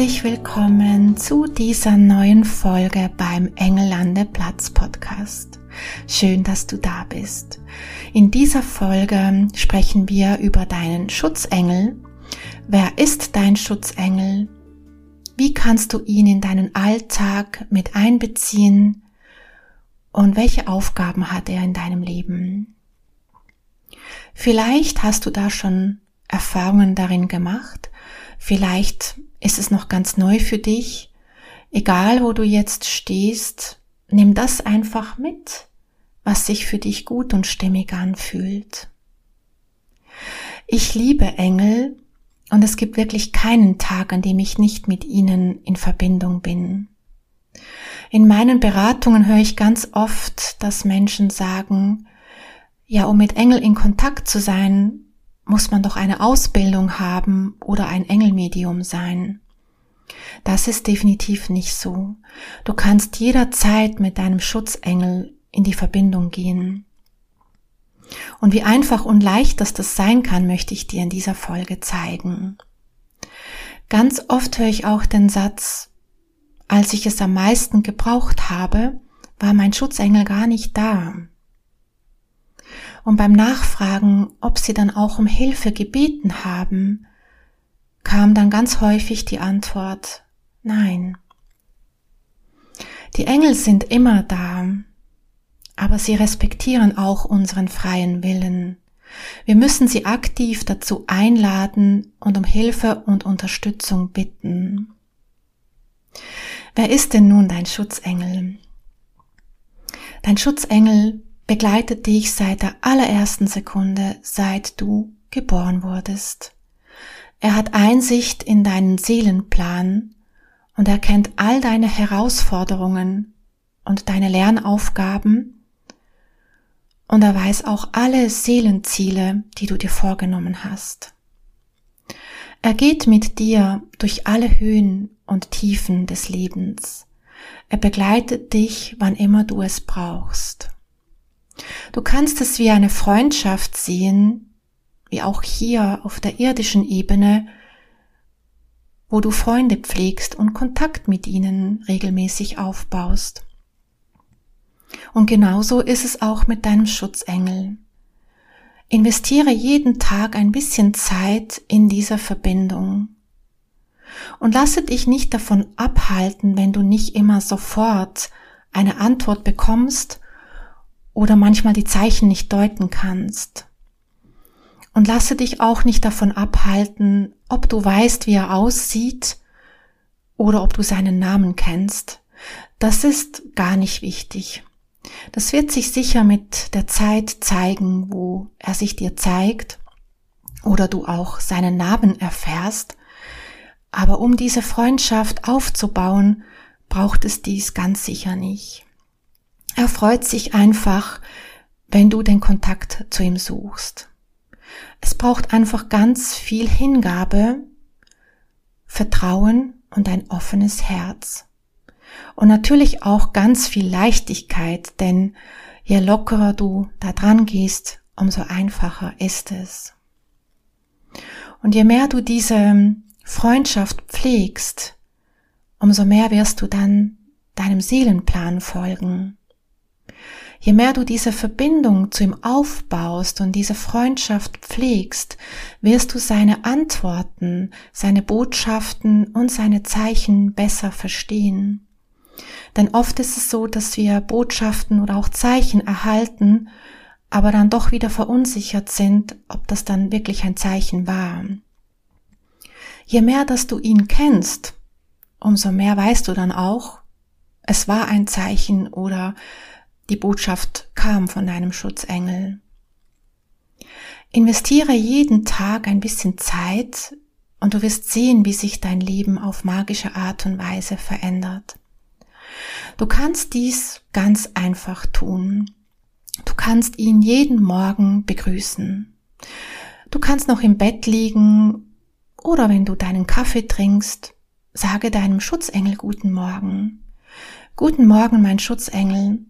Herzlich willkommen zu dieser neuen Folge beim Engellande Platz Podcast. Schön, dass du da bist. In dieser Folge sprechen wir über deinen Schutzengel. Wer ist dein Schutzengel? Wie kannst du ihn in deinen Alltag mit einbeziehen? Und welche Aufgaben hat er in deinem Leben? Vielleicht hast du da schon Erfahrungen darin gemacht. Vielleicht ist es noch ganz neu für dich. Egal, wo du jetzt stehst, nimm das einfach mit, was sich für dich gut und stimmig anfühlt. Ich liebe Engel und es gibt wirklich keinen Tag, an dem ich nicht mit ihnen in Verbindung bin. In meinen Beratungen höre ich ganz oft, dass Menschen sagen, ja, um mit Engel in Kontakt zu sein, muss man doch eine Ausbildung haben oder ein Engelmedium sein. Das ist definitiv nicht so. Du kannst jederzeit mit deinem Schutzengel in die Verbindung gehen. Und wie einfach und leicht das das sein kann, möchte ich dir in dieser Folge zeigen. Ganz oft höre ich auch den Satz, als ich es am meisten gebraucht habe, war mein Schutzengel gar nicht da. Und beim Nachfragen, ob sie dann auch um Hilfe gebeten haben, kam dann ganz häufig die Antwort Nein. Die Engel sind immer da, aber sie respektieren auch unseren freien Willen. Wir müssen sie aktiv dazu einladen und um Hilfe und Unterstützung bitten. Wer ist denn nun dein Schutzengel? Dein Schutzengel begleitet dich seit der allerersten Sekunde, seit du geboren wurdest. Er hat Einsicht in deinen Seelenplan und er kennt all deine Herausforderungen und deine Lernaufgaben und er weiß auch alle Seelenziele, die du dir vorgenommen hast. Er geht mit dir durch alle Höhen und Tiefen des Lebens. Er begleitet dich, wann immer du es brauchst. Du kannst es wie eine Freundschaft sehen, wie auch hier auf der irdischen Ebene, wo du Freunde pflegst und Kontakt mit ihnen regelmäßig aufbaust. Und genauso ist es auch mit deinem Schutzengel. Investiere jeden Tag ein bisschen Zeit in dieser Verbindung. Und lasse dich nicht davon abhalten, wenn du nicht immer sofort eine Antwort bekommst oder manchmal die Zeichen nicht deuten kannst. Und lasse dich auch nicht davon abhalten, ob du weißt, wie er aussieht oder ob du seinen Namen kennst. Das ist gar nicht wichtig. Das wird sich sicher mit der Zeit zeigen, wo er sich dir zeigt oder du auch seinen Namen erfährst. Aber um diese Freundschaft aufzubauen, braucht es dies ganz sicher nicht. Er freut sich einfach, wenn du den Kontakt zu ihm suchst. Es braucht einfach ganz viel Hingabe, Vertrauen und ein offenes Herz. Und natürlich auch ganz viel Leichtigkeit, denn je lockerer du da dran gehst, umso einfacher ist es. Und je mehr du diese Freundschaft pflegst, umso mehr wirst du dann deinem Seelenplan folgen. Je mehr du diese Verbindung zu ihm aufbaust und diese Freundschaft pflegst, wirst du seine Antworten, seine Botschaften und seine Zeichen besser verstehen. Denn oft ist es so, dass wir Botschaften oder auch Zeichen erhalten, aber dann doch wieder verunsichert sind, ob das dann wirklich ein Zeichen war. Je mehr, dass du ihn kennst, umso mehr weißt du dann auch, es war ein Zeichen oder die Botschaft kam von deinem Schutzengel. Investiere jeden Tag ein bisschen Zeit und du wirst sehen, wie sich dein Leben auf magische Art und Weise verändert. Du kannst dies ganz einfach tun. Du kannst ihn jeden Morgen begrüßen. Du kannst noch im Bett liegen oder wenn du deinen Kaffee trinkst, sage deinem Schutzengel guten Morgen. Guten Morgen, mein Schutzengel.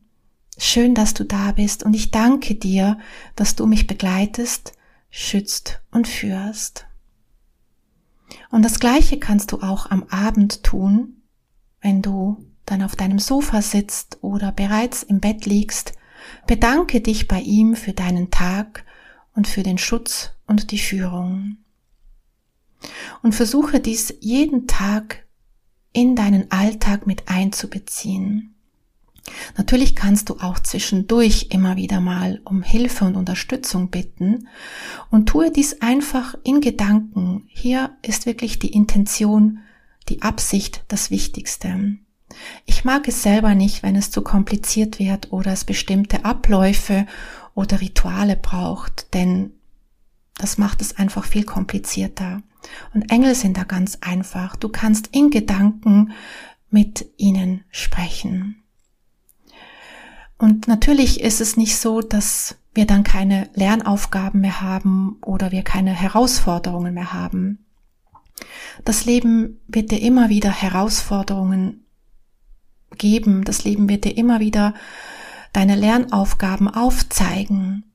Schön, dass du da bist und ich danke dir, dass du mich begleitest, schützt und führst. Und das Gleiche kannst du auch am Abend tun, wenn du dann auf deinem Sofa sitzt oder bereits im Bett liegst. Bedanke dich bei ihm für deinen Tag und für den Schutz und die Führung. Und versuche dies jeden Tag in deinen Alltag mit einzubeziehen. Natürlich kannst du auch zwischendurch immer wieder mal um Hilfe und Unterstützung bitten und tue dies einfach in Gedanken. Hier ist wirklich die Intention, die Absicht das Wichtigste. Ich mag es selber nicht, wenn es zu kompliziert wird oder es bestimmte Abläufe oder Rituale braucht, denn das macht es einfach viel komplizierter. Und Engel sind da ganz einfach. Du kannst in Gedanken mit ihnen sprechen. Und natürlich ist es nicht so, dass wir dann keine Lernaufgaben mehr haben oder wir keine Herausforderungen mehr haben. Das Leben wird dir immer wieder Herausforderungen geben. Das Leben wird dir immer wieder deine Lernaufgaben aufzeigen.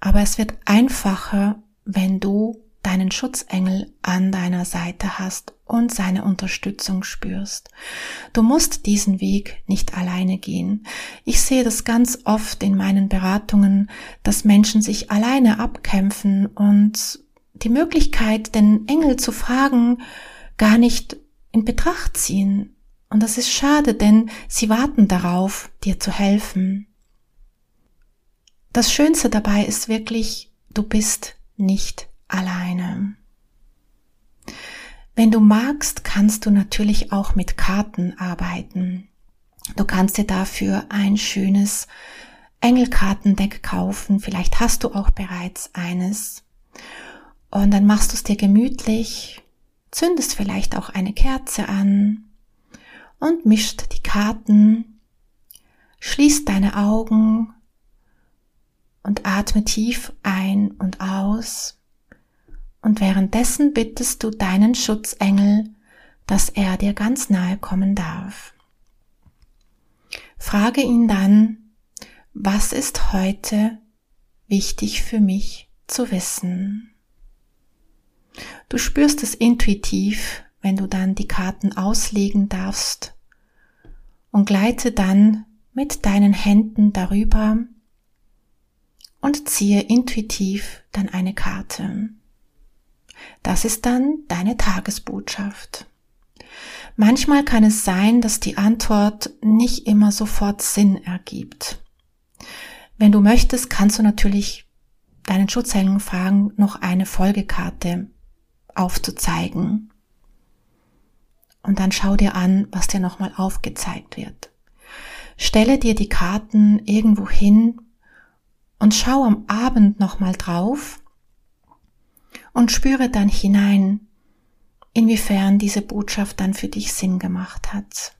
Aber es wird einfacher, wenn du deinen Schutzengel an deiner Seite hast und seine Unterstützung spürst. Du musst diesen Weg nicht alleine gehen. Ich sehe das ganz oft in meinen Beratungen, dass Menschen sich alleine abkämpfen und die Möglichkeit, den Engel zu fragen, gar nicht in Betracht ziehen. Und das ist schade, denn sie warten darauf, dir zu helfen. Das Schönste dabei ist wirklich, du bist nicht alleine. Wenn du magst, kannst du natürlich auch mit Karten arbeiten. Du kannst dir dafür ein schönes Engelkartendeck kaufen. Vielleicht hast du auch bereits eines. Und dann machst du es dir gemütlich, zündest vielleicht auch eine Kerze an und mischt die Karten, schließt deine Augen und atme tief ein und aus. Und währenddessen bittest du deinen Schutzengel, dass er dir ganz nahe kommen darf. Frage ihn dann, was ist heute wichtig für mich zu wissen? Du spürst es intuitiv, wenn du dann die Karten auslegen darfst und gleite dann mit deinen Händen darüber und ziehe intuitiv dann eine Karte. Das ist dann deine Tagesbotschaft. Manchmal kann es sein, dass die Antwort nicht immer sofort Sinn ergibt. Wenn du möchtest, kannst du natürlich deinen Schutzengel fragen, noch eine Folgekarte aufzuzeigen. Und dann schau dir an, was dir nochmal aufgezeigt wird. Stelle dir die Karten irgendwo hin, und schau am Abend nochmal drauf und spüre dann hinein, inwiefern diese Botschaft dann für dich Sinn gemacht hat.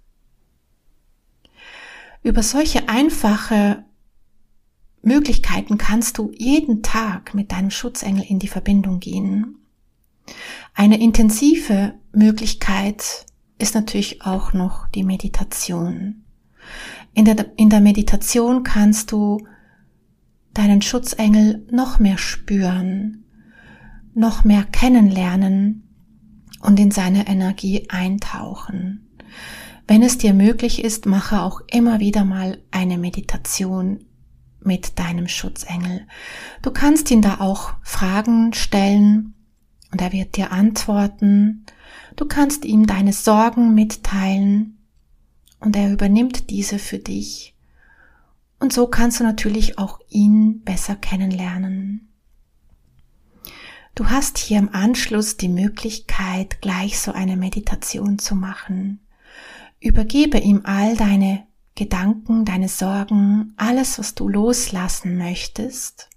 Über solche einfache Möglichkeiten kannst du jeden Tag mit deinem Schutzengel in die Verbindung gehen. Eine intensive Möglichkeit ist natürlich auch noch die Meditation. In der, in der Meditation kannst du deinen Schutzengel noch mehr spüren, noch mehr kennenlernen und in seine Energie eintauchen. Wenn es dir möglich ist, mache auch immer wieder mal eine Meditation mit deinem Schutzengel. Du kannst ihn da auch Fragen stellen und er wird dir antworten. Du kannst ihm deine Sorgen mitteilen und er übernimmt diese für dich und so kannst du natürlich auch ihn besser kennenlernen. Du hast hier im Anschluss die Möglichkeit, gleich so eine Meditation zu machen. Übergebe ihm all deine Gedanken, deine Sorgen, alles, was du loslassen möchtest.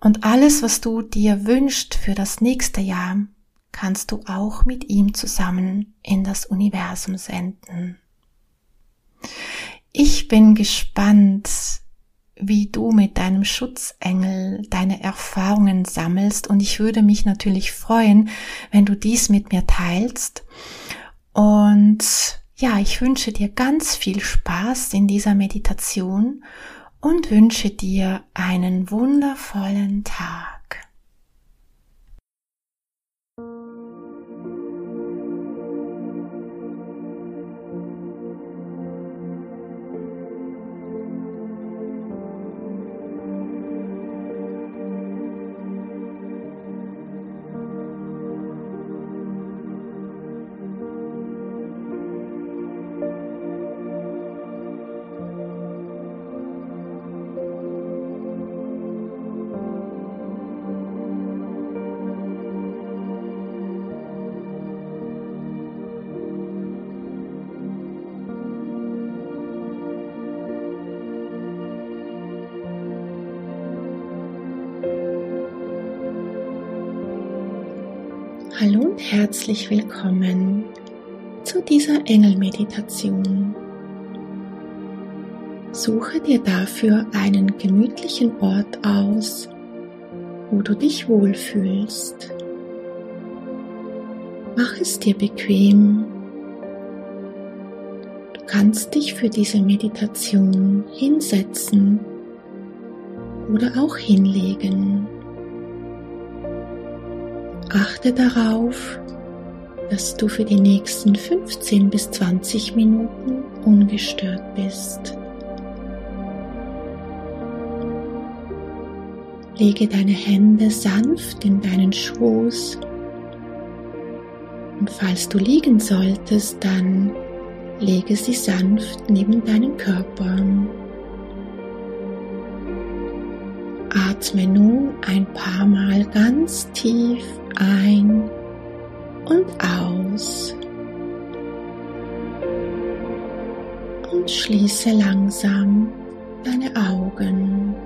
Und alles, was du dir wünschst für das nächste Jahr, kannst du auch mit ihm zusammen in das Universum senden. Ich bin gespannt, wie du mit deinem Schutzengel deine Erfahrungen sammelst und ich würde mich natürlich freuen, wenn du dies mit mir teilst. Und ja, ich wünsche dir ganz viel Spaß in dieser Meditation und wünsche dir einen wundervollen Tag. Hallo und herzlich willkommen zu dieser Engelmeditation. Suche dir dafür einen gemütlichen Ort aus, wo du dich wohlfühlst. Mach es dir bequem. Du kannst dich für diese Meditation hinsetzen oder auch hinlegen. Achte darauf, dass du für die nächsten 15 bis 20 Minuten ungestört bist. Lege deine Hände sanft in deinen Schoß und falls du liegen solltest, dann lege sie sanft neben deinen Körper. Atme nun ein paar Mal ganz tief ein und aus. Und schließe langsam deine Augen.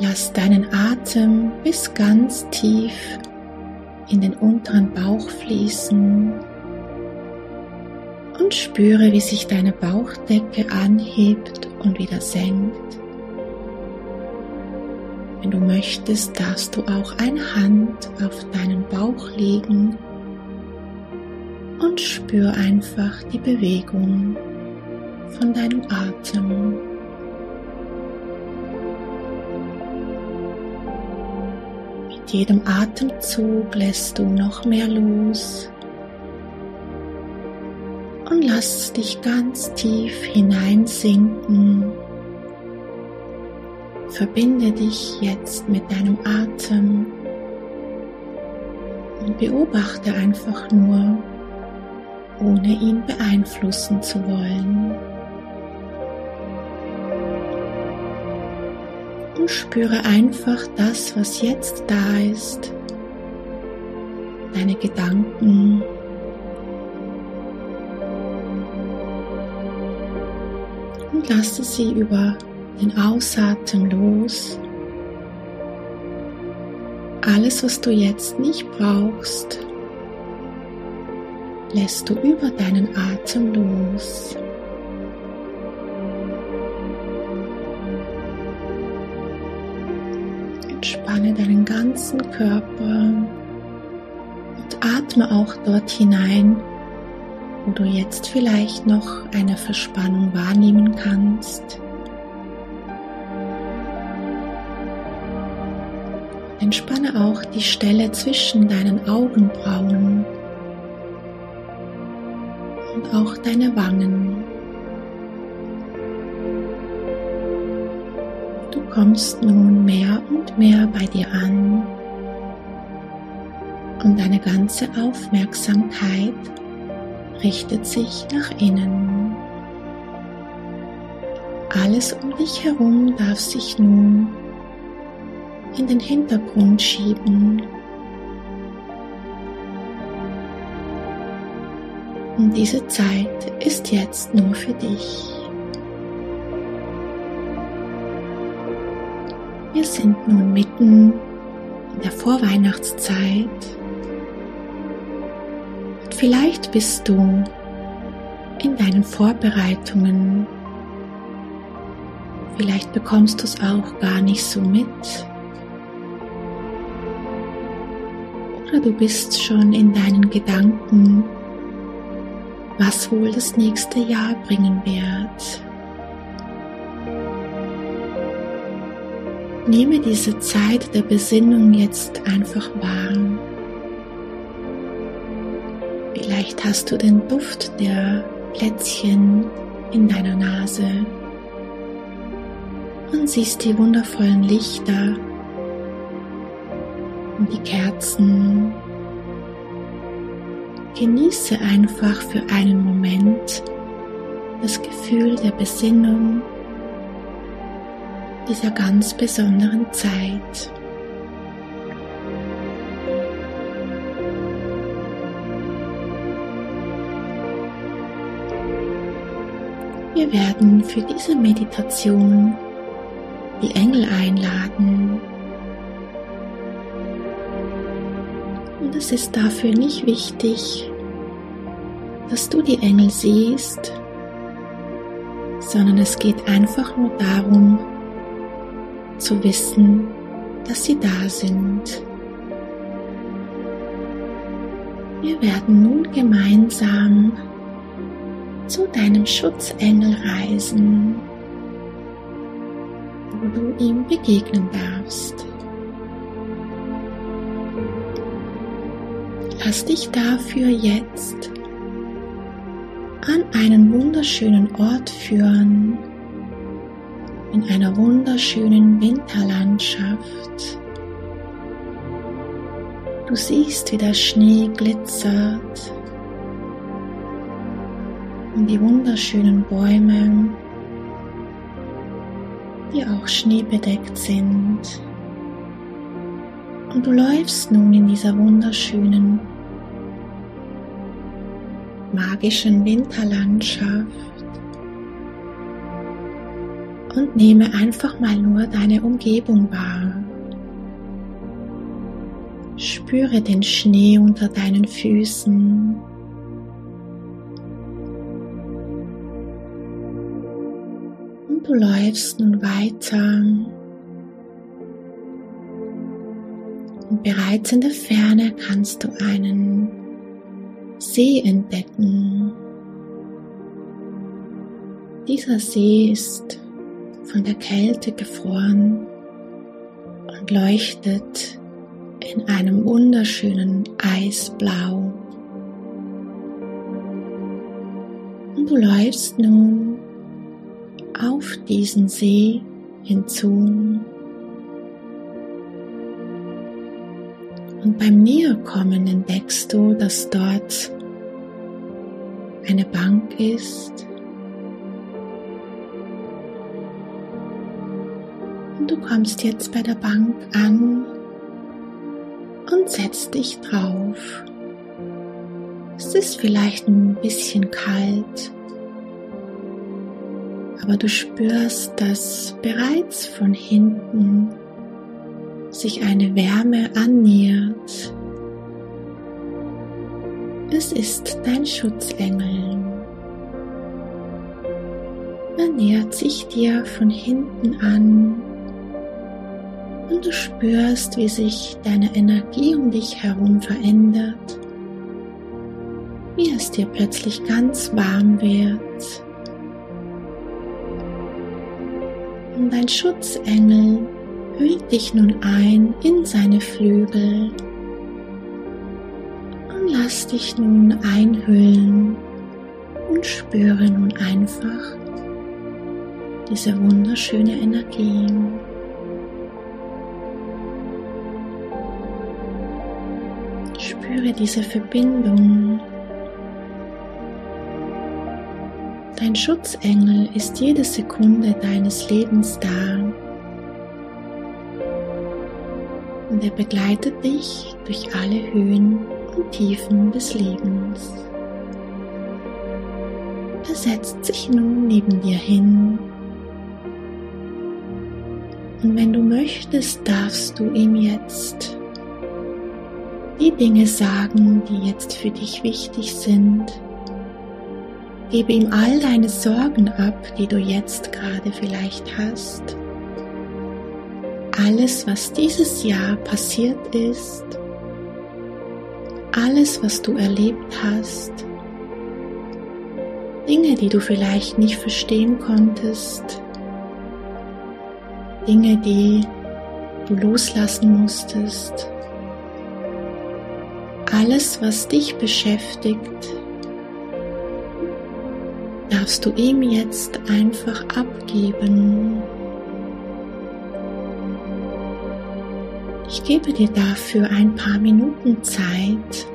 Lass deinen Atem bis ganz tief in den unteren Bauch fließen und spüre, wie sich deine Bauchdecke anhebt und wieder senkt. Wenn du möchtest, darfst du auch eine Hand auf deinen Bauch legen und spür einfach die Bewegung von deinem Atem. Mit jedem Atemzug lässt du noch mehr los und lass dich ganz tief hineinsinken Verbinde dich jetzt mit deinem Atem und beobachte einfach nur, ohne ihn beeinflussen zu wollen. Und spüre einfach das, was jetzt da ist, deine Gedanken, und lasse sie über den Ausatmen los. Alles, was du jetzt nicht brauchst, lässt du über deinen Atem los. Entspanne deinen ganzen Körper und atme auch dort hinein, wo du jetzt vielleicht noch eine Verspannung wahrnehmen kannst. Entspanne auch die Stelle zwischen deinen Augenbrauen und auch deine Wangen. Du kommst nun mehr und mehr bei dir an und deine ganze Aufmerksamkeit richtet sich nach innen. Alles um dich herum darf sich nun in den Hintergrund schieben. Und diese Zeit ist jetzt nur für dich. Wir sind nun mitten in der Vorweihnachtszeit. Und vielleicht bist du in deinen Vorbereitungen. Vielleicht bekommst du es auch gar nicht so mit. Oder du bist schon in deinen Gedanken, was wohl das nächste Jahr bringen wird. Nehme diese Zeit der Besinnung jetzt einfach wahr. Vielleicht hast du den Duft der Plätzchen in deiner Nase und siehst die wundervollen Lichter und die Kerzen. Genieße einfach für einen Moment das Gefühl der Besinnung dieser ganz besonderen Zeit. Wir werden für diese Meditation die Engel einladen. Es ist dafür nicht wichtig, dass du die Engel siehst, sondern es geht einfach nur darum, zu wissen, dass sie da sind. Wir werden nun gemeinsam zu deinem Schutzengel reisen, wo du ihm begegnen darfst. Lass dich dafür jetzt an einen wunderschönen Ort führen, in einer wunderschönen Winterlandschaft. Du siehst, wie der Schnee glitzert und die wunderschönen Bäume, die auch schneebedeckt sind. Und du läufst nun in dieser wunderschönen, magischen Winterlandschaft und nehme einfach mal nur deine Umgebung wahr. Spüre den Schnee unter deinen Füßen. Und du läufst nun weiter. Und bereits in der Ferne kannst du einen See entdecken. Dieser See ist von der Kälte gefroren und leuchtet in einem wunderschönen Eisblau. Und du läufst nun auf diesen See hinzu. Und beim Näherkommen entdeckst du, dass dort eine Bank ist, Und du kommst jetzt bei der Bank an und setzt dich drauf. Es ist vielleicht ein bisschen kalt, aber du spürst, dass bereits von hinten sich eine Wärme annähert. Es ist dein Schutzengel. Er nähert sich dir von hinten an und du spürst, wie sich deine Energie um dich herum verändert, wie es dir plötzlich ganz warm wird. Und dein Schutzengel hüllt dich nun ein in seine Flügel und lass dich nun einhüllen und spüre nun einfach diese wunderschöne Energie. Spüre diese Verbindung. Dein Schutzengel ist jede Sekunde deines Lebens da. Und er begleitet dich durch alle Höhen und Tiefen des Lebens. Er setzt sich nun neben dir hin. Und wenn du möchtest, darfst du ihm jetzt die Dinge sagen, die jetzt für dich wichtig sind, Gebe ihm all deine Sorgen ab, die du jetzt gerade vielleicht hast. Alles, was dieses Jahr passiert ist, alles, was du erlebt hast, Dinge, die du vielleicht nicht verstehen konntest, Dinge, die du loslassen musstest, alles, was dich beschäftigt, darfst du ihm jetzt einfach abgeben. Ich gebe dir dafür ein paar Minuten Zeit,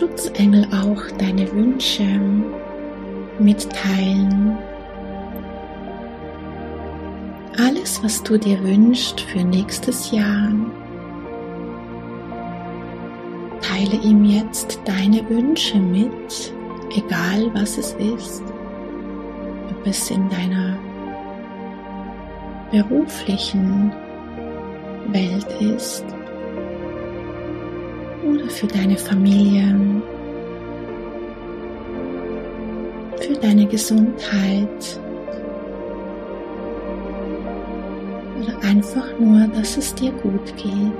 Schutzengel auch deine Wünsche mitteilen. Alles, was du dir wünschst für nächstes Jahr, teile ihm jetzt deine Wünsche mit, egal was es ist, ob es in deiner beruflichen Welt ist oder für deine Familie, für deine Gesundheit oder einfach nur, dass es dir gut geht.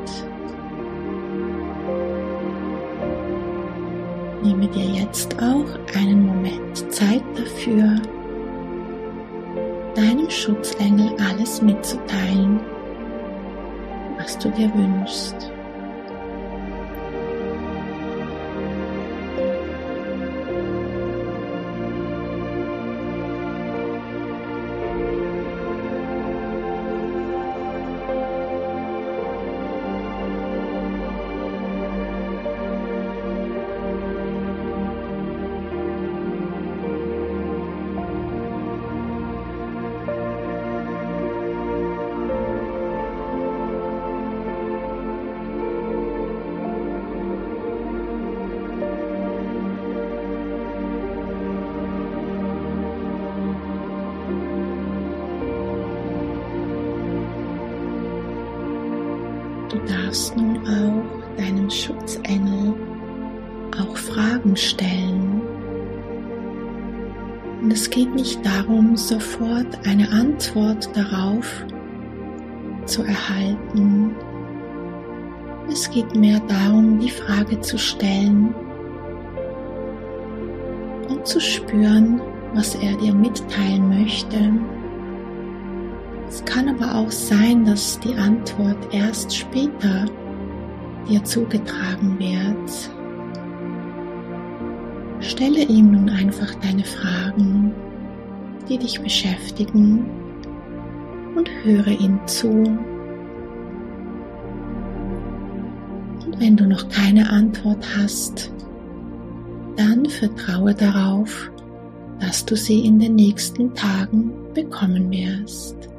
Nehme dir jetzt auch einen Moment Zeit dafür, deinem Schutzengel alles mitzuteilen was du dir wünschst. Darfst nun auch deinem Schutzengel auch Fragen stellen. Und es geht nicht darum, sofort eine Antwort darauf zu erhalten. Es geht mehr darum, die Frage zu stellen und zu spüren, was er dir mitteilen möchte kann aber auch sein, dass die Antwort erst später dir zugetragen wird. Stelle ihm nun einfach deine Fragen, die dich beschäftigen und höre ihm zu. Und wenn du noch keine Antwort hast, dann vertraue darauf, dass du sie in den nächsten Tagen bekommen wirst.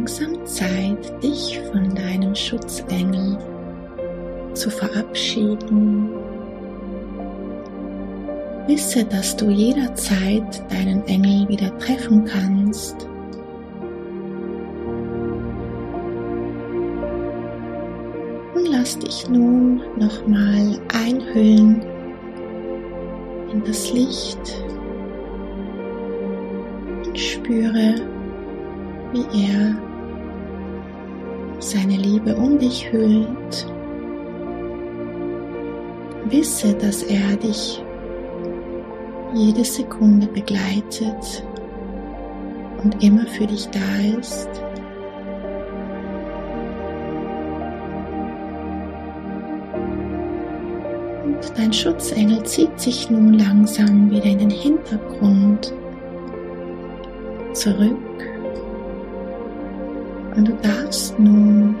Langsam Zeit, dich von deinem Schutzengel zu verabschieden. Wisse, dass du jederzeit deinen Engel wieder treffen kannst. Und lass dich nun nochmal einhüllen in das Licht und spüre, wie er seine Liebe um dich hüllt. Wisse, dass er dich jede Sekunde begleitet und immer für dich da ist. Und dein Schutzengel zieht sich nun langsam wieder in den Hintergrund zurück und du darfst nun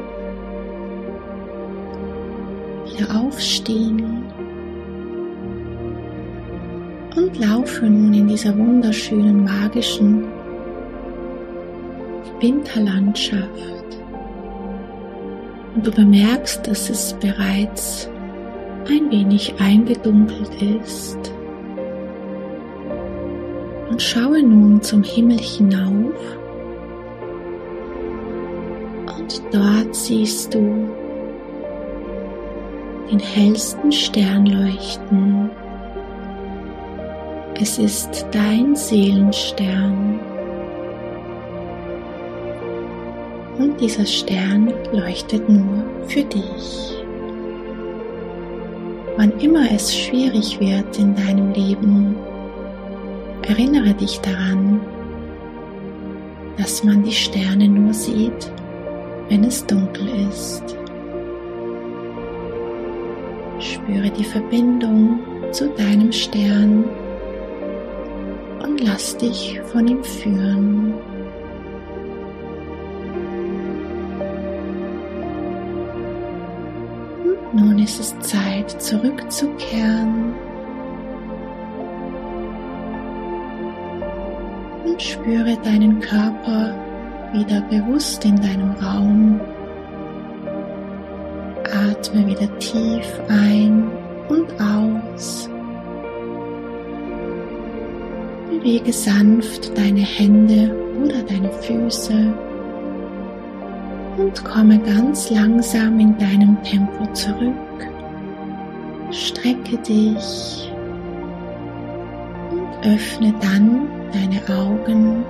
wieder aufstehen und laufe nun in dieser wunderschönen magischen Winterlandschaft. Und du bemerkst, dass es bereits ein wenig eingedunkelt ist. Und schaue nun zum Himmel hinauf dort siehst du den hellsten Stern leuchten. Es ist dein Seelenstern. Und dieser Stern leuchtet nur für dich. Wann immer es schwierig wird in deinem Leben, erinnere dich daran, dass man die Sterne nur sieht, wenn es dunkel ist. Spüre die Verbindung zu deinem Stern und lass dich von ihm führen. Und nun ist es Zeit zurückzukehren und spüre deinen Körper wieder bewusst in deinem Raum. Atme wieder tief ein und aus. Bewege sanft deine Hände oder deine Füße und komme ganz langsam in deinem Tempo zurück. Strecke dich und öffne dann deine Augen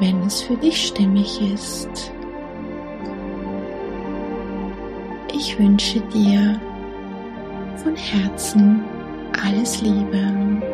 wenn es für dich stimmig ist. Ich wünsche dir von Herzen alles Liebe.